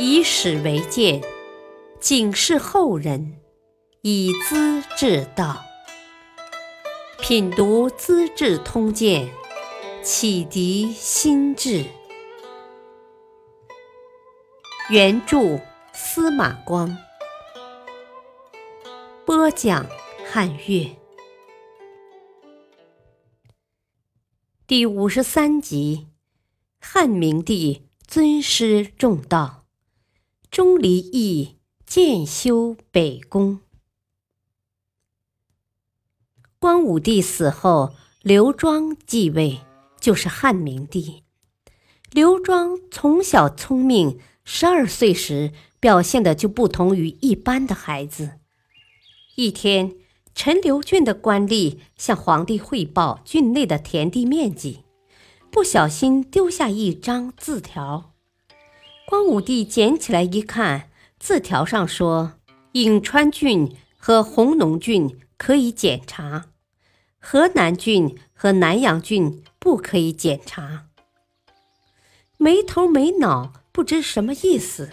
以史为鉴，警示后人，以资治道。品读《资治通鉴》，启迪心智。原著司马光，播讲汉乐。第五十三集：汉明帝尊师重道，钟离义建修北宫。光武帝死后，刘庄继位，就是汉明帝。刘庄从小聪明，十二岁时表现的就不同于一般的孩子。一天。陈留郡的官吏向皇帝汇报郡内的田地面积，不小心丢下一张字条。光武帝捡起来一看，字条上说：“颍川郡和弘农郡可以检查，河南郡和南阳郡不可以检查。”没头没脑，不知什么意思。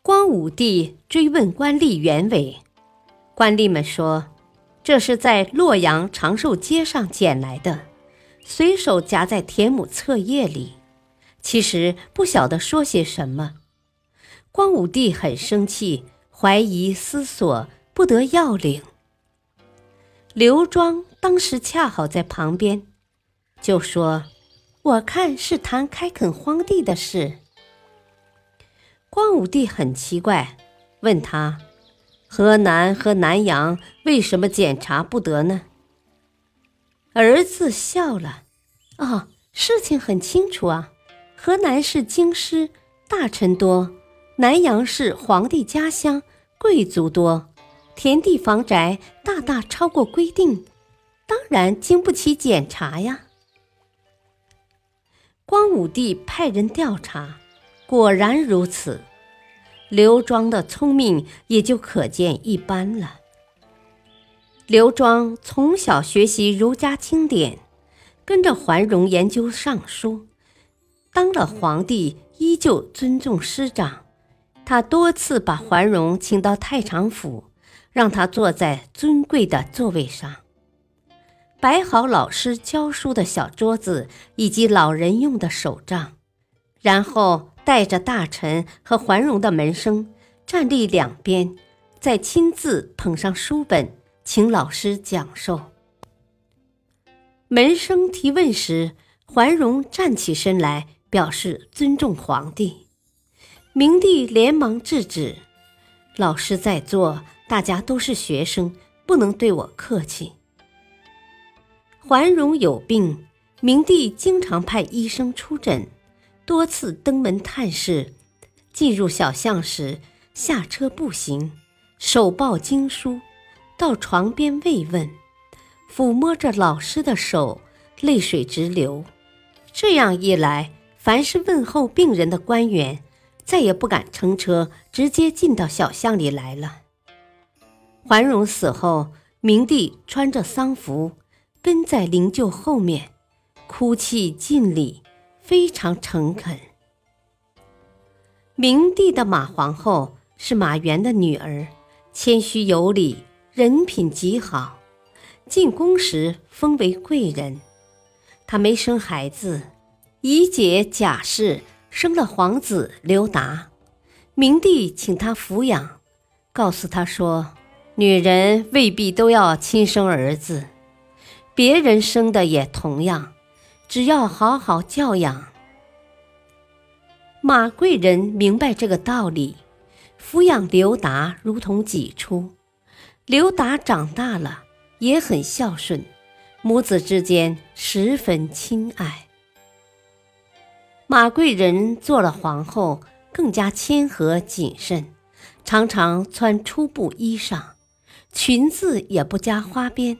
光武帝追问官吏原委，官吏们说。这是在洛阳长寿街上捡来的，随手夹在田亩册页里。其实不晓得说些什么。光武帝很生气，怀疑思索，不得要领。刘庄当时恰好在旁边，就说：“我看是谈开垦荒地的事。”光武帝很奇怪，问他。河南和南阳为什么检查不得呢？儿子笑了，哦，事情很清楚啊。河南是京师，大臣多；南阳是皇帝家乡，贵族多，田地房宅大大超过规定，当然经不起检查呀。光武帝派人调查，果然如此。刘庄的聪明也就可见一斑了。刘庄从小学习儒家经典，跟着桓荣研究尚书，当了皇帝依旧尊重师长。他多次把桓荣请到太常府，让他坐在尊贵的座位上，摆好老师教书的小桌子以及老人用的手杖，然后。带着大臣和桓荣的门生站立两边，再亲自捧上书本，请老师讲授。门生提问时，桓荣站起身来，表示尊重皇帝。明帝连忙制止：“老师在座，大家都是学生，不能对我客气。”桓荣有病，明帝经常派医生出诊。多次登门探视，进入小巷时下车步行，手抱经书，到床边慰问，抚摸着老师的手，泪水直流。这样一来，凡是问候病人的官员，再也不敢乘车直接进到小巷里来了。桓荣死后，明帝穿着丧服，跟在灵柩后面，哭泣尽礼。非常诚恳。明帝的马皇后是马援的女儿，谦虚有礼，人品极好。进宫时封为贵人。她没生孩子，姨姐贾氏生了皇子刘达。明帝请她抚养，告诉她说：“女人未必都要亲生儿子，别人生的也同样。”只要好好教养，马贵人明白这个道理，抚养刘达如同己出。刘达长大了，也很孝顺，母子之间十分亲爱。马贵人做了皇后，更加谦和谨慎，常常穿粗布衣裳，裙子也不加花边。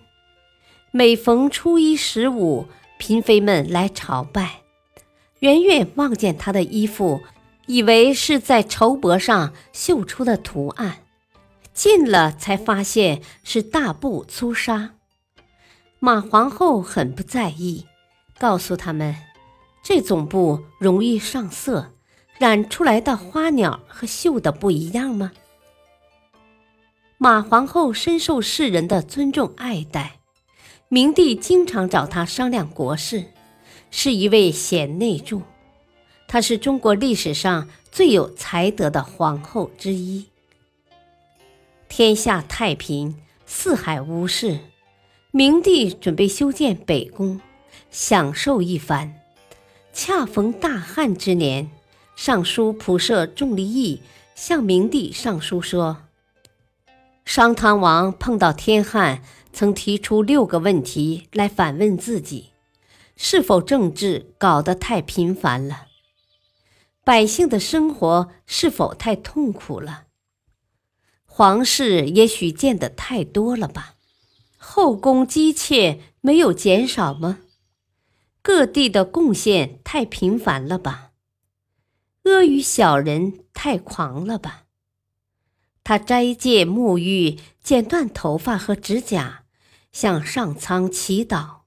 每逢初一十五。嫔妃们来朝拜，远远望见她的衣服，以为是在绸帛上绣出的图案，近了才发现是大布粗纱。马皇后很不在意，告诉他们，这种布容易上色，染出来的花鸟和绣的不一样吗？马皇后深受世人的尊重爱戴，明帝经常找她商量国事，是一位贤内助。她是中国历史上最有才德的皇后之一。天下太平，四海无事，明帝准备修建北宫，享受一番。恰逢大旱之年，尚书仆射仲离义向明帝上书说。商汤王碰到天旱，曾提出六个问题来反问自己：是否政治搞得太频繁了？百姓的生活是否太痛苦了？皇室也许见得太多了吧？后宫姬妾没有减少吗？各地的贡献太频繁了吧？阿谀小人太狂了吧？他斋戒沐浴，剪断头发和指甲，向上苍祈祷，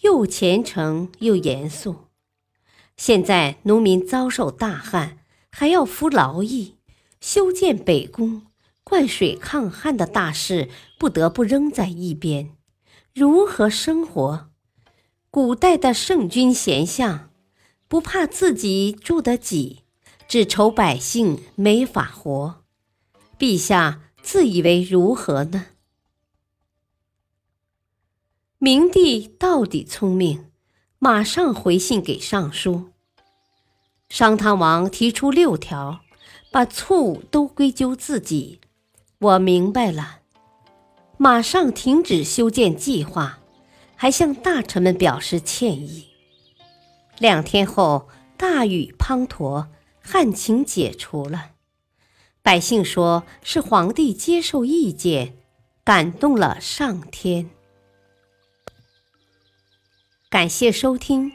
又虔诚又严肃。现在农民遭受大旱，还要服劳役，修建北宫、灌水抗旱的大事不得不扔在一边，如何生活？古代的圣君贤相，不怕自己住得挤，只愁百姓没法活。陛下自以为如何呢？明帝到底聪明，马上回信给尚书。商汤王提出六条，把错误都归咎自己。我明白了，马上停止修建计划，还向大臣们表示歉意。两天后，大雨滂沱，旱情解除了。百姓说是皇帝接受意见，感动了上天。感谢收听，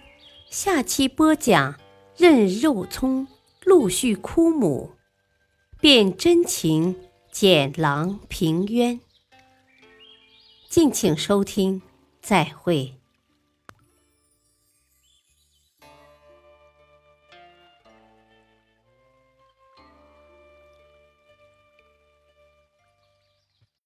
下期播讲任肉葱陆续枯母，变真情剪狼平冤。敬请收听，再会。